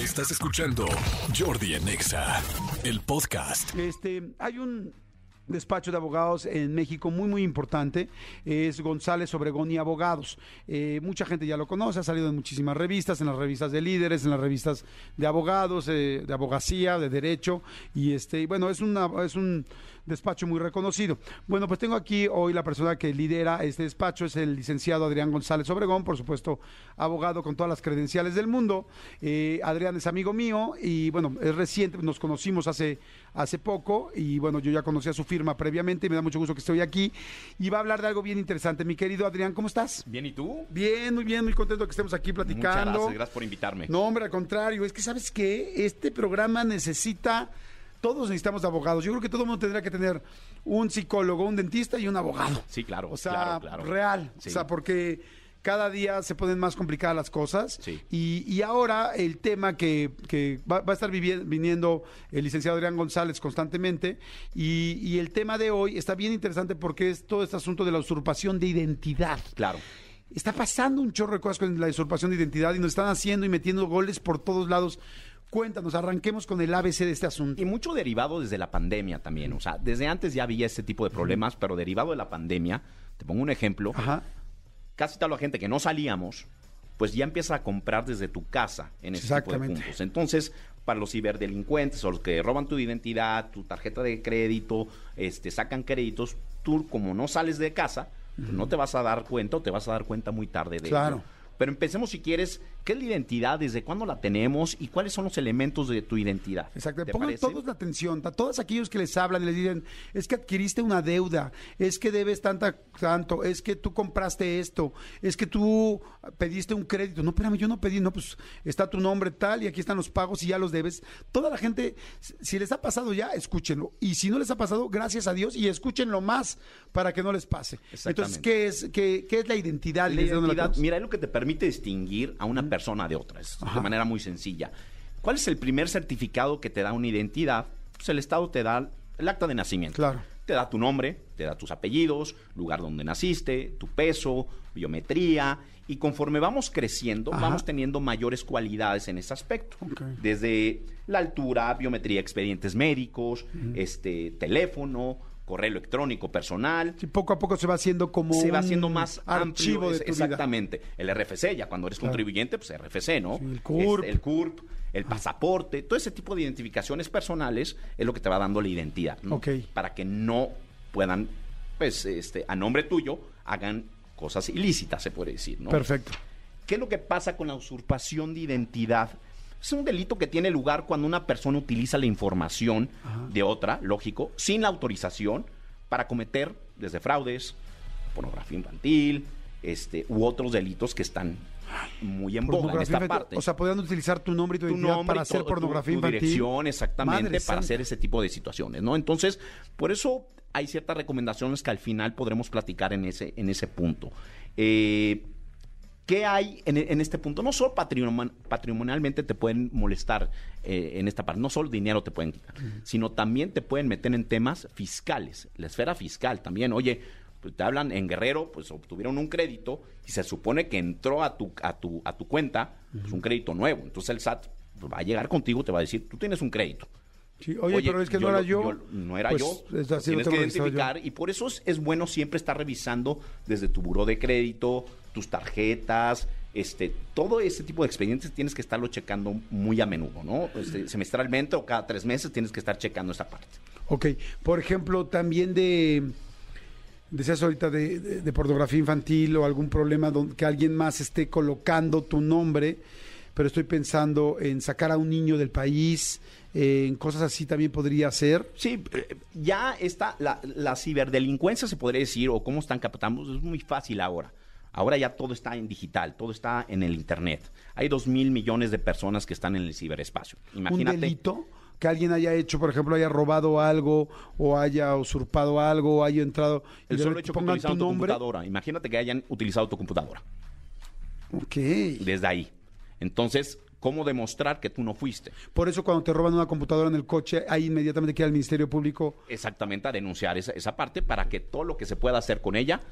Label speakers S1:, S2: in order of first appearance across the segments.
S1: Estás escuchando Jordi en Exa, el podcast.
S2: Este, hay un despacho de abogados en México muy muy importante es González Obregón y Abogados. Eh, mucha gente ya lo conoce ha salido en muchísimas revistas en las revistas de líderes en las revistas de abogados eh, de abogacía de derecho y este bueno es una es un despacho muy reconocido. Bueno pues tengo aquí hoy la persona que lidera este despacho es el licenciado Adrián González Obregón por supuesto abogado con todas las credenciales del mundo. Eh, Adrián es amigo mío y bueno es reciente nos conocimos hace hace poco y bueno, yo ya conocí a su firma previamente y me da mucho gusto que esté hoy aquí y va a hablar de algo bien interesante. Mi querido Adrián, ¿cómo estás?
S3: Bien, ¿y tú?
S2: Bien, muy bien, muy contento que estemos aquí
S3: Muchas
S2: platicando.
S3: gracias, gracias por invitarme.
S2: No, hombre, al contrario, es que sabes qué, este programa necesita todos necesitamos abogados. Yo creo que todo el mundo tendrá que tener un psicólogo, un dentista y un abogado.
S3: Sí, claro,
S2: O sea,
S3: claro, claro.
S2: real.
S3: Sí.
S2: O sea, porque cada día se ponen más complicadas las cosas.
S3: Sí.
S2: Y, y ahora el tema que, que va, va a estar viniendo el licenciado Adrián González constantemente. Y, y el tema de hoy está bien interesante porque es todo este asunto de la usurpación de identidad.
S3: Claro.
S2: Está pasando un chorro de cosas con la usurpación de identidad y nos están haciendo y metiendo goles por todos lados. Cuéntanos, arranquemos con el ABC de este asunto.
S3: Y mucho derivado desde la pandemia también. O sea, desde antes ya había este tipo de problemas, pero derivado de la pandemia, te pongo un ejemplo,
S2: Ajá.
S3: Casi toda la gente que no salíamos, pues ya empieza a comprar desde tu casa en ese tipo de puntos. Entonces, para los ciberdelincuentes o los que roban tu identidad, tu tarjeta de crédito, este, sacan créditos, tú como no sales de casa, pues no te vas a dar cuenta o te vas a dar cuenta muy tarde de
S2: Claro.
S3: ello. Pero empecemos si quieres, ¿qué es la identidad? ¿Desde cuándo la tenemos? ¿Y cuáles son los elementos de tu identidad?
S2: Exacto.
S3: ¿Te
S2: Pongan
S3: parece?
S2: todos la atención, a todos aquellos que les hablan y les dicen, es que adquiriste una deuda, es que debes tanta, tanto, es que tú compraste esto, es que tú pediste un crédito. No, espérame, yo no pedí, no, pues está tu nombre tal y aquí están los pagos y ya los debes. Toda la gente, si les ha pasado ya, escúchenlo. Y si no les ha pasado, gracias a Dios y escúchenlo más para que no les pase. Entonces. ¿qué es, qué, qué es la identidad?
S3: Mira, es lo que te permite distinguir a una persona de otra, es de manera muy sencilla. ¿Cuál es el primer certificado que te da una identidad? Pues el Estado te da el acta de nacimiento.
S2: Claro.
S3: Te da tu nombre, te da tus apellidos, lugar donde naciste, tu peso, biometría, y conforme vamos creciendo,
S2: Ajá.
S3: vamos teniendo mayores cualidades en ese aspecto. Desde la altura, biometría, expedientes médicos, este teléfono, correo electrónico personal,
S2: Sí, poco a poco se va haciendo como
S3: se va haciendo más
S2: archivo
S3: amplio,
S2: de vida.
S3: exactamente. El RFC, ya cuando eres
S2: Claro.
S3: contribuyente, pues RFC, ¿no?
S2: Sí, el CURP.
S3: Este, el CURP, el pasaporte, todo ese tipo de identificaciones personales es lo que te va dando la identidad, ¿no?
S2: Ok.
S3: Para que no puedan, pues, este, a nombre tuyo, hagan cosas ilícitas, se puede decir, ¿no?
S2: Perfecto.
S3: ¿Qué es lo que pasa con la usurpación de identidad? Es un delito que tiene lugar cuando una persona utiliza la información de otra, lógico, sin la autorización, para cometer desde fraudes, pornografía infantil, este, u otros delitos que están muy en boga en esta parte.
S2: O sea, podrían utilizar tu nombre y tu,
S3: tu nombre
S2: para hacer pornografía
S3: tu, tu
S2: infantil.
S3: dirección, exactamente,
S2: Madre
S3: para
S2: santa.
S3: hacer ese tipo de situaciones, ¿no? Entonces, por eso hay ciertas recomendaciones que al final podremos platicar en ese, en ese punto. Eh, ¿Qué hay en, en este punto? No solo patrimon- patrimonialmente te pueden molestar eh, en esta parte, no solo dinero te pueden quitar, sino también te pueden meter en temas fiscales, la esfera fiscal también. Oye, pues te hablan en Guerrero, pues obtuvieron un crédito y se supone que entró a tu, a tu, a tu cuenta pues, un crédito nuevo. Entonces el SAT va a llegar contigo, te va a decir, tú tienes un crédito.
S2: Sí, oye, pero es que no era yo.
S3: no era
S2: Pues,
S3: yo. Tienes que
S2: yo.
S3: identificar y por eso es, es bueno siempre estar revisando desde tu buró de crédito, tus tarjetas, este, todo ese tipo de expedientes tienes que estarlo checando muy a menudo, ¿no? Este, semestralmente o cada tres meses tienes que estar checando esa parte.
S2: Ok, por ejemplo, también de, decías ahorita de, de- de pornografía infantil o algún problema donde que alguien más esté colocando tu nombre, pero estoy pensando en sacar a un niño del país, eh, en cosas así también podría ser.
S3: Sí, eh, ya está, la, la ciberdelincuencia se podría decir, o cómo están captando, es muy fácil ahora. Ahora ya todo está en digital, todo está en el Internet. Hay dos mil millones de personas que están en el ciberespacio. Imagínate.
S2: Un delito que alguien haya hecho, por ejemplo, haya robado algo o haya usurpado algo o haya entrado
S3: El solo hecho que utilizaron tu
S2: nombre.
S3: computadora. Imagínate que hayan utilizado tu computadora.
S2: Ok.
S3: Desde ahí. Entonces, ¿cómo demostrar que tú no fuiste?
S2: Por eso cuando te roban una computadora en el coche, ahí inmediatamente queda el Ministerio Público.
S3: Exactamente a denunciar esa, esa parte para que todo lo que se pueda hacer con ella,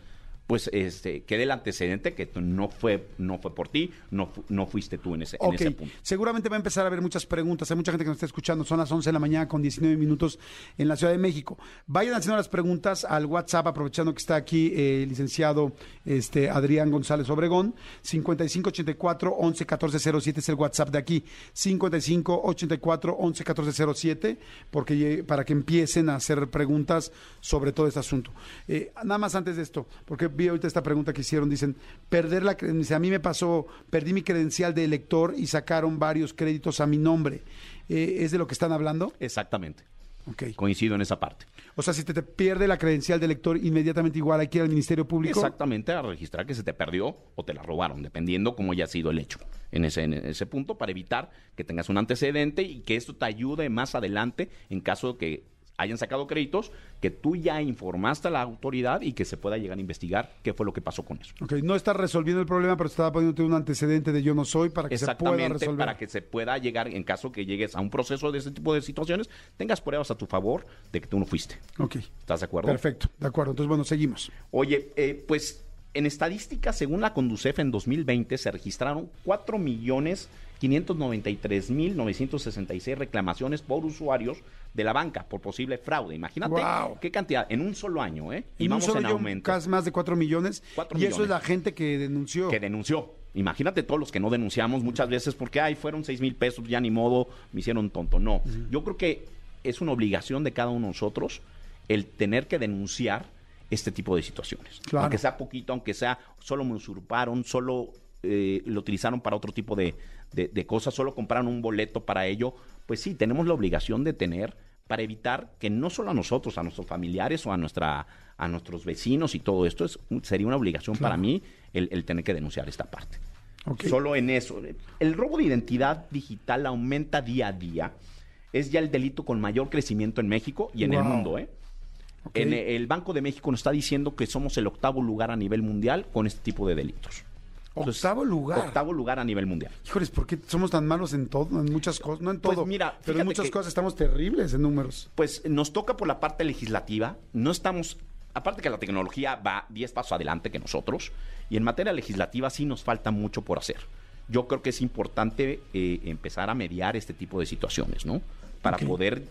S3: pues este quede el antecedente que no fue no fue por ti, no fu- no fuiste tú en ese, en
S2: Ok,
S3: ese punto.
S2: seguramente va a empezar a haber muchas preguntas. Hay mucha gente que nos está escuchando. Son las 11 de la mañana con 19 minutos en la Ciudad de México. Vayan haciendo las preguntas al WhatsApp, aprovechando que está aquí eh, el licenciado este, Adrián González Obregón. 5584 11 14 07 es el WhatsApp de aquí. 5584 11 14 07, porque, eh, para que empiecen a hacer preguntas sobre todo este asunto. Eh, nada más antes de esto, porque vi ahorita esta pregunta que hicieron, dicen, perder la credencial, a mí me pasó, perdí mi credencial de elector y sacaron varios créditos a mi nombre. Eh, ¿Es de lo que están hablando?
S3: Exactamente.
S2: Ok.
S3: Coincido en esa parte.
S2: O sea, si te, te pierde la credencial de elector, inmediatamente igual hay que ir al Ministerio Público.
S3: Exactamente, a registrar que se te perdió o te la robaron, dependiendo cómo haya sido el hecho en ese, en ese punto, para evitar que tengas un antecedente y que esto te ayude más adelante en caso de que hayan sacado créditos, que tú ya informaste a la autoridad y que se pueda llegar a investigar qué fue lo que pasó con eso.
S2: Ok, no estás resolviendo el problema, pero estaba poniéndote un antecedente de yo no soy para que se pueda
S3: Exactamente,
S2: resolver.
S3: para que se pueda llegar, en caso que llegues a un proceso de ese tipo de situaciones, tengas pruebas a tu favor de que tú no fuiste.
S2: Ok,
S3: ¿Estás de acuerdo?
S2: perfecto, de acuerdo. Entonces, bueno, seguimos.
S3: Oye, eh, pues en estadística, según la Conducef, en 2020 se registraron 4 millones 593 mil 966 reclamaciones por usuarios de la banca por posible fraude. Imagínate
S2: Guau.
S3: qué cantidad, en un solo año, ¿eh? Y
S2: En un
S3: vamos
S2: solo
S3: en aumento.
S2: casi más de 4 millones. Y eso es la gente que denunció.
S3: Que denunció. Imagínate todos los que no denunciamos muchas veces porque, ay, fueron 6 mil pesos, ya ni modo, me hicieron tonto. No, yo creo que es una obligación de cada uno de nosotros el tener que denunciar este tipo de situaciones.
S2: Claro.
S3: Aunque sea poquito, aunque sea solo me usurparon, solo eh, lo utilizaron para otro tipo de, de- de cosas, solo compraron un boleto para ello, pues sí, tenemos la obligación de tener para evitar que no solo a nosotros, a nuestros familiares o a nuestra a nuestros vecinos y todo esto es sería una obligación
S2: Claro.
S3: para mí el, el tener que denunciar esta parte. Solo en eso. El robo de identidad digital aumenta día a día. Es ya el delito con mayor crecimiento en México y en el mundo, ¿eh?
S2: Ok.
S3: En el Banco de México nos está diciendo que somos el octavo lugar a nivel mundial con este tipo de delitos. Entonces,
S2: Octavo lugar.
S3: Octavo lugar a nivel mundial.
S2: Híjoles, ¿por qué somos tan malos en todo? En muchas cosas, no en
S3: Pues
S2: todo.
S3: mira,
S2: pero en muchas
S3: que-
S2: cosas estamos terribles en números.
S3: Pues nos toca por la parte legislativa. No estamos. Aparte que la tecnología va 10 pasos adelante que nosotros. Y en materia legislativa sí nos falta mucho por hacer. Yo creo que es importante eh, empezar a mediar este tipo de situaciones, ¿no? Para poder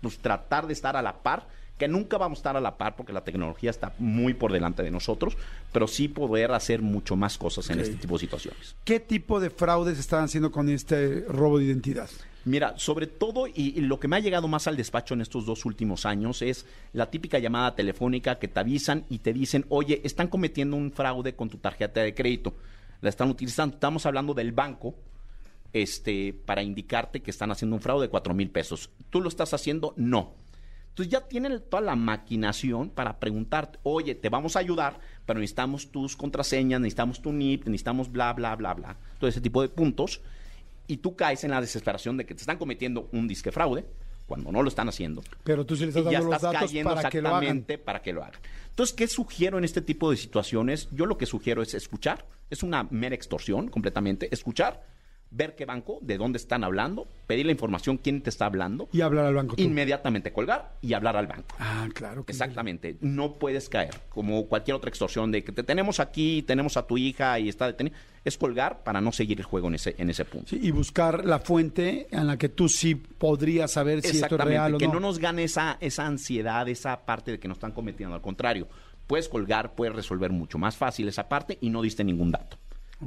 S3: pues, tratar de estar a la par. Que nunca vamos a estar a la par porque la tecnología está muy por delante de nosotros. Pero sí poder hacer mucho más cosas en este tipo de situaciones.
S2: ¿Qué tipo de fraudes están haciendo con este robo de identidad?
S3: Mira, sobre todo, y, y lo que me ha llegado más al despacho en estos dos últimos años es la típica llamada telefónica que te avisan y te dicen, oye, están cometiendo un fraude con tu tarjeta de crédito. La están utilizando. Estamos hablando del banco este, para indicarte que están haciendo un fraude de cuatro mil pesos. ¿Tú lo estás haciendo? No. Entonces ya tienen toda la maquinación para preguntarte, oye, te vamos a ayudar, pero necesitamos tus contraseñas, necesitamos tu NIP, necesitamos bla, bla, bla, bla. Todo ese tipo de puntos. Y tú caes en la desesperación de que te están cometiendo un disque fraude cuando no lo están haciendo.
S2: Pero tú sí le estás
S3: ya
S2: dando los
S3: estás
S2: datos
S3: cayendo
S2: para que lo hagan.
S3: exactamente para que lo hagan. Entonces, ¿qué sugiero en este tipo de situaciones? Yo lo que sugiero es escuchar. Es una mera extorsión completamente. Escuchar, ver qué banco, de dónde están hablando, pedir la información, quién te está hablando,
S2: Y hablar al banco. tú.
S3: inmediatamente colgar y hablar al banco.
S2: Ah, claro. que.
S3: Exactamente, no puedes caer como cualquier otra extorsión de que te tenemos aquí, tenemos a tu hija y está detenida. Es colgar para no seguir el juego en ese, en ese punto.
S2: Sí, y buscar la fuente en la que tú sí podrías saber si esto es real o
S3: que
S2: no.
S3: no nos gane esa, esa ansiedad, esa parte de que nos están cometiendo. Al contrario, puedes colgar, puedes resolver mucho más fácil esa parte y no diste ningún dato.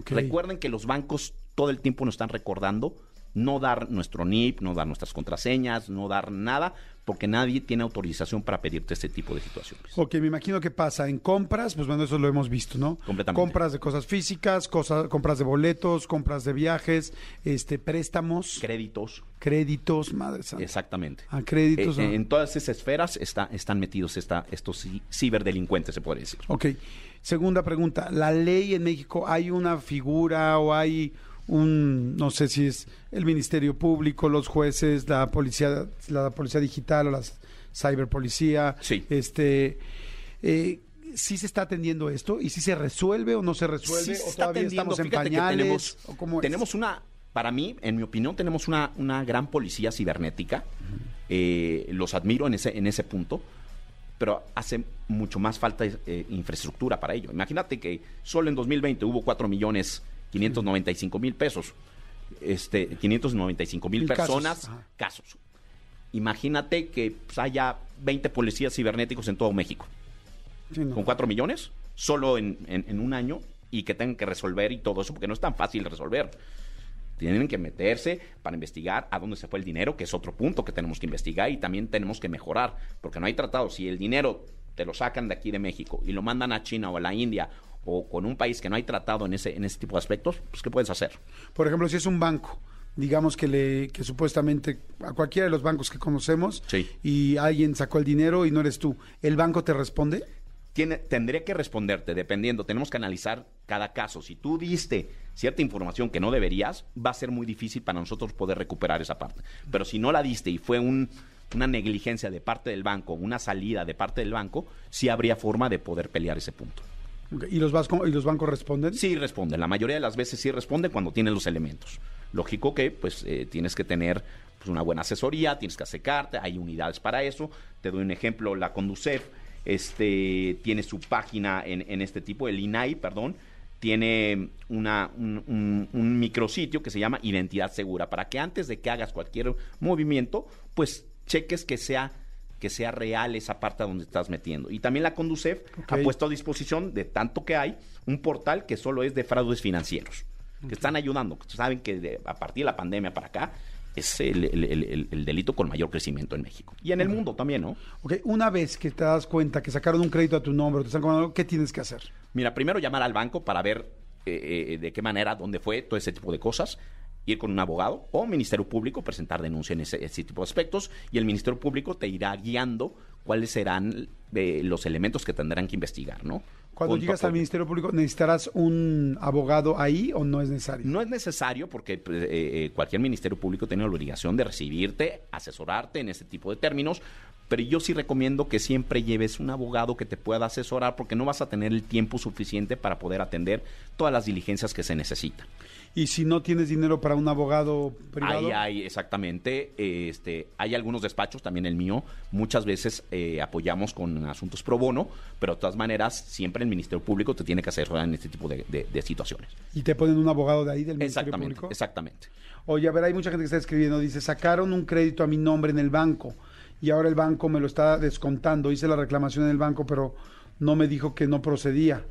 S3: Recuerden que los bancos todo el tiempo nos están recordando no dar nuestro NIP, no dar nuestras contraseñas, no dar nada, porque nadie tiene autorización para pedirte este tipo de situaciones.
S2: Ok, me imagino que pasa en compras, pues bueno, eso lo hemos visto, ¿no?
S3: Completamente.
S2: Compras de cosas físicas, cosas, compras de boletos, compras de viajes, este, préstamos,
S3: Créditos,
S2: créditos, madre santa.
S3: exactamente.
S2: Ah, créditos.
S3: Eh,
S2: ¿no?
S3: en todas esas esferas está- están metidos esta, estos ci- ciberdelincuentes, se puede decir.
S2: Ok. Segunda pregunta. ¿La ley en México hay una figura o hay un, no sé si es el Ministerio Público, los jueces, la policía, la policía digital o la ciberpolicía?
S3: Sí.
S2: Este, eh, ¿Sí se está atendiendo esto? ¿Y si se resuelve o no se resuelve?
S3: Sí, se
S2: ¿O
S3: está
S2: todavía
S3: atendiendo.
S2: estamos en
S3: Fíjate
S2: pañales?
S3: tenemos,
S2: ¿O cómo
S3: tenemos una, para mí, en mi opinión, tenemos una, una gran policía cibernética. Eh, los admiro en ese, en ese punto. pero hace mucho más falta eh, infraestructura para ello. Imagínate que solo en 2020 hubo 4 millones 595 mil pesos, este, 595 mil
S2: casos,
S3: personas, casos. Imagínate que pues, haya 20 policías cibernéticos en todo México
S2: Sí, no.
S3: con 4 millones solo en, en- en un año y que tengan que resolver y todo eso, porque no es tan fácil resolver. Tienen que meterse para investigar a dónde se fue el dinero, que es otro punto que tenemos que investigar y también tenemos que mejorar, porque no hay tratado. Si el dinero te lo sacan de aquí de México y lo mandan a China o a la India o con un país que no hay tratado en ese, en ese tipo de aspectos, pues ¿qué puedes hacer?
S2: Por ejemplo, si es un banco, digamos que le que supuestamente a cualquiera de los bancos que conocemos
S3: Sí.
S2: y alguien sacó el dinero y no eres tú, ¿el banco te responde?
S3: tiene, tendría que responderte, dependiendo, tenemos que analizar cada caso. Si tú diste cierta información que no deberías, va a ser muy difícil para nosotros poder recuperar esa parte. Pero si no la diste y fue un- una negligencia de parte del banco, una salida de parte del banco, sí habría forma de poder pelear ese punto.
S2: ¿Y los, vasco- y los bancos responden?
S3: Sí responden, la mayoría de las veces sí responden cuando tienen los elementos. Lógico que pues eh, tienes que tener pues, una buena asesoría, tienes que acercarte, hay unidades para eso. Te doy un ejemplo, la Conducef este, tiene su página en, en este tipo, el INAI, perdón, tiene una, un, un- un micrositio que se llama Identidad Segura, para que antes de que hagas cualquier movimiento, pues cheques que sea que sea real esa parte donde estás metiendo. Y también la Conducef ha puesto a disposición de tanto que hay un portal que solo es de fraudes financieros, que están ayudando. Saben que de- a partir de la pandemia para acá es el, el- el- el- el delito con mayor crecimiento en México. Y en el mundo también, ¿no?
S2: Ok, una vez que te das cuenta que sacaron un crédito a tu nombre, te están cobrando, ¿qué tienes que hacer?
S3: Mira, primero llamar al banco para ver eh, eh, de qué manera, dónde fue, todo ese tipo de cosas. Ir con un abogado o Ministerio Público, presentar denuncia en ese, ese tipo de aspectos y el Ministerio Público te irá guiando cuáles serán eh, los elementos que tendrán que investigar, ¿no?
S2: Cuando llegas al. Ministerio Público, ¿necesitarás un abogado ahí o no es necesario?
S3: No es necesario porque pues, eh, eh, cualquier ministerio público tiene la obligación de recibirte, asesorarte en ese tipo de términos, pero yo sí recomiendo que siempre lleves un abogado que te pueda asesorar porque no vas a tener el tiempo suficiente para poder atender todas las diligencias que se necesitan.
S2: Y si no tienes dinero para un abogado privado,
S3: Ahí hay exactamente, este, hay algunos despachos, también el mío, muchas veces eh, apoyamos con asuntos pro bono, pero de todas maneras siempre el Ministerio Público te tiene que asesorar en este tipo de, de- de situaciones.
S2: y te ponen un abogado de ahí del Ministerio
S3: Exactamente,
S2: Público.
S3: exactamente.
S2: Oye, a ver, hay mucha gente que está escribiendo, dice, sacaron un crédito a mi nombre en el banco y ahora el banco me lo está descontando. Hice la reclamación en el banco, pero no me dijo que no procedía.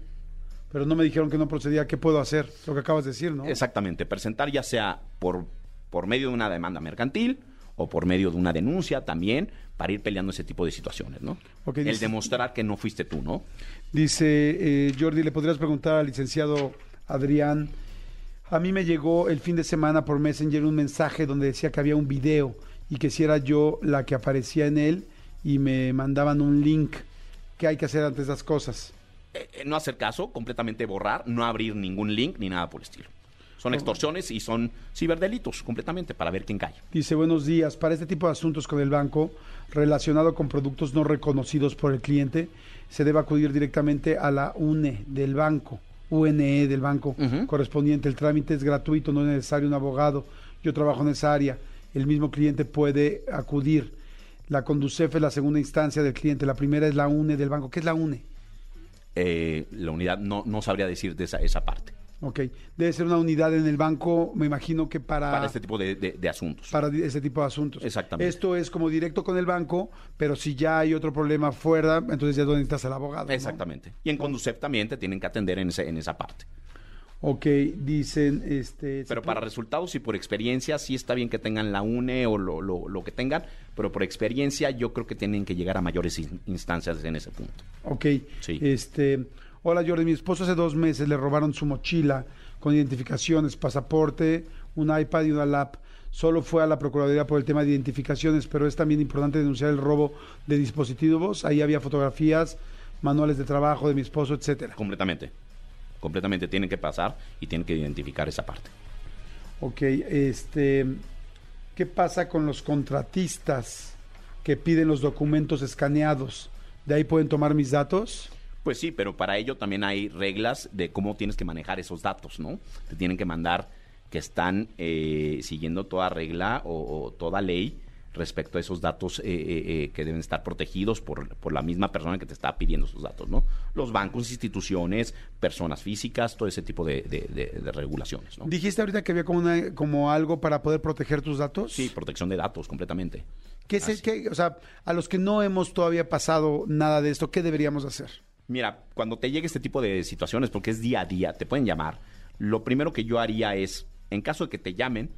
S2: Pero no me dijeron que no procedía. ¿Qué puedo hacer? Lo que acabas de decir, ¿no?
S3: Exactamente, presentar ya sea por, por medio de una demanda mercantil o por medio de una denuncia también para ir peleando ese tipo de situaciones, ¿no? El
S2: dice-
S3: demostrar que no fuiste tú, ¿no?
S2: Dice eh, Jordi, ¿le podrías preguntar al licenciado Adrián? A mí me llegó el fin de semana por Messenger un mensaje donde decía que había un video y que si era yo la que aparecía en él y me mandaban un link. ¿Qué hay que hacer ante esas cosas?
S3: Eh, eh, no hacer caso, completamente borrar, no abrir ningún link ni nada por el estilo. Son extorsiones y son ciberdelitos completamente para ver quién cae.
S2: Dice, buenos días. Para este tipo de asuntos con el banco relacionado con productos no reconocidos por el cliente, se debe acudir directamente a la UNE del banco, UNE del banco correspondiente. El trámite es gratuito, no es necesario un abogado. Yo trabajo en esa área. El mismo cliente puede acudir. La Conducef es la segunda instancia del cliente. La primera es la UNE del banco. ¿Qué es la UNE?
S3: Eh, la unidad no, no sabría decir de esa, esa parte.
S2: Ok. Debe ser una unidad en el banco, me imagino que para...
S3: Para este tipo de, de- de asuntos.
S2: para ese tipo de asuntos.
S3: Exactamente.
S2: Esto es como directo con el banco, pero si ya hay otro problema fuera, entonces ya es donde necesitas al abogado. ¿no?
S3: Exactamente. Y en Conducef también te tienen que atender en, ese, en esa parte.
S2: Ok, dicen, este...
S3: Pero para resultados y por experiencia, sí está bien que tengan la UNE o lo, lo- lo que tengan, pero por experiencia yo creo que tienen que llegar a mayores in- instancias en ese punto.
S2: Ok,
S3: Sí.
S2: este... Hola Jordi, mi esposo hace dos meses le robaron su mochila con identificaciones, pasaporte, un iPad y una lap. Solo fue a la Procuraduría por el tema de identificaciones, pero es también importante denunciar el robo de dispositivos. Ahí había fotografías, manuales de trabajo de mi esposo, etcétera.
S3: Completamente. Completamente tienen que pasar y tienen que identificar esa parte.
S2: Ok, este, ¿qué pasa con los contratistas que piden los documentos escaneados? ¿De ahí pueden tomar mis datos?
S3: Pues sí, pero para ello también hay reglas de cómo tienes que manejar esos datos, ¿no? Te tienen que mandar que están eh, siguiendo toda regla o, o toda ley respecto a esos datos eh, eh, eh, que deben estar protegidos por, por, la misma persona que te está pidiendo esos datos, ¿no? Los bancos, instituciones, personas físicas, todo ese tipo de, de, de regulaciones, ¿no?
S2: Dijiste ahorita que había como, una, como algo para poder proteger tus datos.
S3: Sí, protección de datos completamente.
S2: ¿Qué es el, qué, o sea, a los que no hemos todavía pasado nada de esto, ¿qué deberíamos hacer?
S3: Mira, cuando te llegue este tipo de situaciones, porque es día a día, te pueden llamar, lo primero que yo haría es, en caso de que te llamen,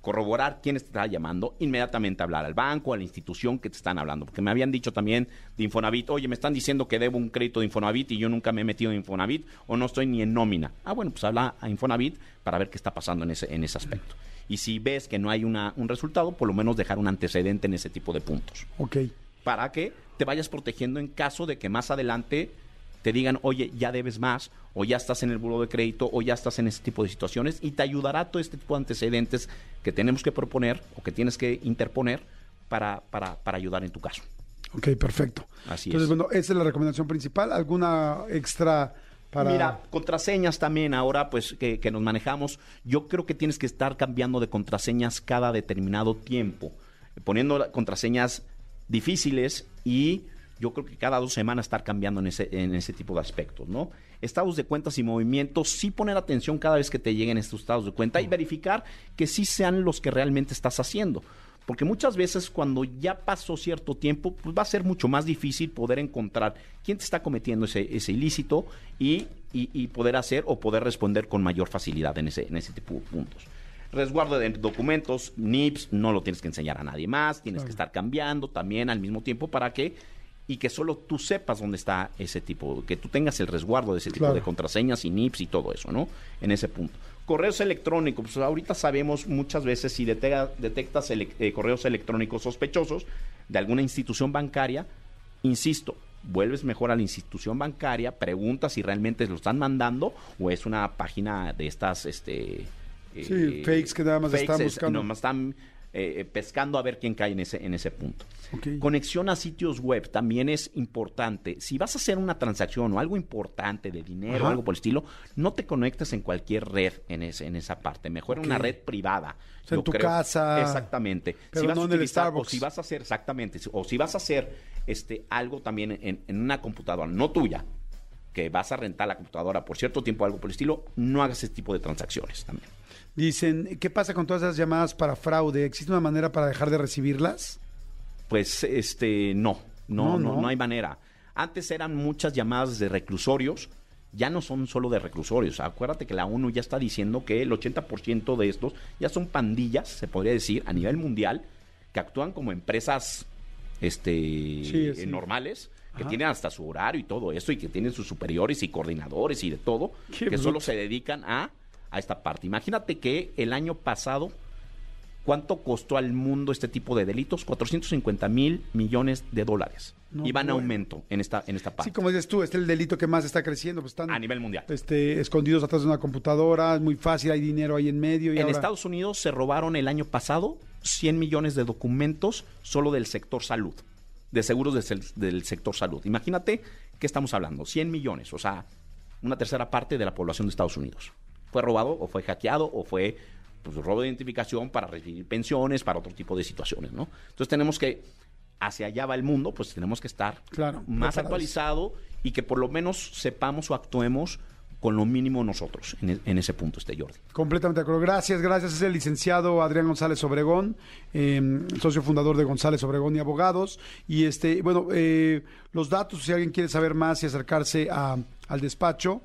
S3: corroborar quién te está llamando, inmediatamente hablar al banco, a la institución que te están hablando. Porque me habían dicho también de Infonavit, oye, me están diciendo que debo un crédito de Infonavit y yo nunca me he metido en Infonavit o no estoy ni en nómina. Ah, bueno, pues habla a Infonavit para ver qué está pasando en ese, en ese aspecto. Y si ves que no hay una, un resultado, por lo menos dejar un antecedente en ese tipo de puntos.
S2: Ok.
S3: Para que te vayas protegiendo en caso de que más adelante te digan, oye, ya debes más, o ya estás en el buro de crédito, o ya estás en ese tipo de situaciones, y te ayudará todo este tipo de antecedentes que tenemos que proponer o que tienes que interponer para, para, para ayudar en tu caso.
S2: Ok, perfecto.
S3: Así
S2: Entonces,
S3: es.
S2: bueno, esa es la recomendación principal. ¿Alguna extra para...?
S3: Mira, contraseñas también ahora, pues, que, que nos manejamos. Yo creo que tienes que estar cambiando de contraseñas cada determinado tiempo, poniendo contraseñas difíciles y yo creo que cada dos semanas estar cambiando en ese, en ese tipo de aspectos, ¿no? Estados de cuentas y movimientos, sí poner atención cada vez que te lleguen estos estados de cuenta y verificar que sí sean los que realmente estás haciendo. Porque muchas veces cuando ya pasó cierto tiempo, pues va a ser mucho más difícil poder encontrar quién te está cometiendo ese, ese ilícito y, y, y, poder hacer o poder responder con mayor facilidad en ese, en ese tipo de puntos. Resguardo de documentos, NIPS, no lo tienes que enseñar a nadie más, tienes claro. que estar cambiando también al mismo tiempo para que y que solo tú sepas dónde está ese tipo, que tú tengas el resguardo de ese tipo claro. de contraseñas y NIPS y todo eso, ¿no? En ese punto. Correos electrónicos, pues ahorita sabemos muchas veces si detecta, detectas ele eh, correos electrónicos sospechosos de alguna institución bancaria, insisto, vuelves mejor a la institución bancaria, preguntas si realmente lo están mandando o es una página de estas, este...
S2: Sí, eh, fakes que nada más
S3: fakes,
S2: están buscando.
S3: Nada más están eh, pescando a ver quién cae en ese, en ese punto.
S2: Okay.
S3: Conexión a sitios web también es importante. Si vas a hacer una transacción o algo importante de dinero o algo por el estilo, no te conectes en cualquier red en, ese, en esa parte. Mejor okay. una red privada.
S2: O sea, en tu creo. casa.
S3: Exactamente.
S2: Pero
S3: si vas
S2: no
S3: a utilizar. O si vas a hacer, exactamente. O si vas a hacer este, algo también en, en una computadora, no tuya, que vas a rentar la computadora por cierto tiempo algo por el estilo, no hagas ese tipo de transacciones también.
S2: Dicen, ¿qué pasa con todas esas llamadas para fraude? ¿Existe una manera para dejar de recibirlas?
S3: Pues este no, no, no, no, no hay manera. Antes eran muchas llamadas de reclusorios, ya no son solo de reclusorios. Acuérdate que la ONU ya está diciendo que el 80% de estos ya son pandillas, se podría decir, a nivel mundial, que actúan como empresas este,
S2: Sí, sí.
S3: normales, que
S2: Ajá.
S3: tienen hasta su horario y todo eso, y que tienen sus superiores y coordinadores y de todo, que solo se dedican a, a esta parte. Imagínate que el año pasado, ¿cuánto costó al mundo este tipo de delitos? 450 mil millones de dólares.
S2: No,
S3: y van aumento en esta, en esta parte.
S2: Sí, como dices tú, este es el delito que más está creciendo. Pues están
S3: a nivel mundial.
S2: este, escondidos atrás de una computadora, es muy fácil, hay dinero ahí en medio. Y
S3: En
S2: ahora-
S3: Estados Unidos se robaron el año pasado 100 millones de documentos solo del sector salud, de seguros de del sector salud. Imagínate qué estamos hablando, 100 millones, o sea, una tercera parte de la población de Estados Unidos. Fue robado o fue hackeado o fue pues, robo de identificación para recibir pensiones, para otro tipo de situaciones, ¿no? Entonces tenemos que, hacia allá va el mundo, pues tenemos que estar
S2: Claro,
S3: más actualizado y que por lo menos sepamos o actuemos con lo mínimo nosotros en, e- en ese punto, este Jordi.
S2: Completamente de acuerdo. Gracias, gracias. Es el licenciado Adrián González Obregón, eh, socio fundador de González Obregón y Abogados. Y este, bueno, eh, los datos, si alguien quiere saber más y acercarse a- al despacho,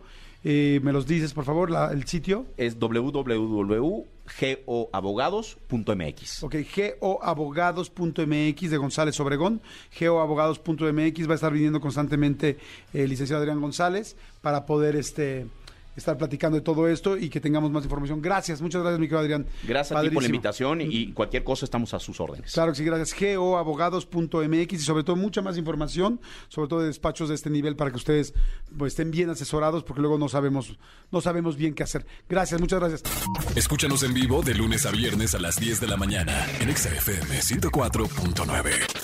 S2: eh, me los dices, por favor, la- el sitio.
S3: es www.goabogados.mx.
S2: Ok, geoabogados.mx de González Obregón, geoabogados.mx va a estar viniendo constantemente el licenciado Adrián González para poder este estar platicando de todo esto y que tengamos más información. Gracias, muchas gracias, mi querido Adrián.
S3: Gracias a ti por la
S2: Padrísimo.
S3: invitación y, y cualquier cosa estamos a sus órdenes.
S2: Claro que sí, gracias. geoabogados.mx y sobre todo mucha más información, sobre todo de despachos de este nivel para que ustedes pues, estén bien asesorados porque luego no sabemos no sabemos bien qué hacer. Gracias, muchas gracias.
S1: Escúchanos en vivo de lunes a viernes a las 10 de la mañana en Exa FM 104.9.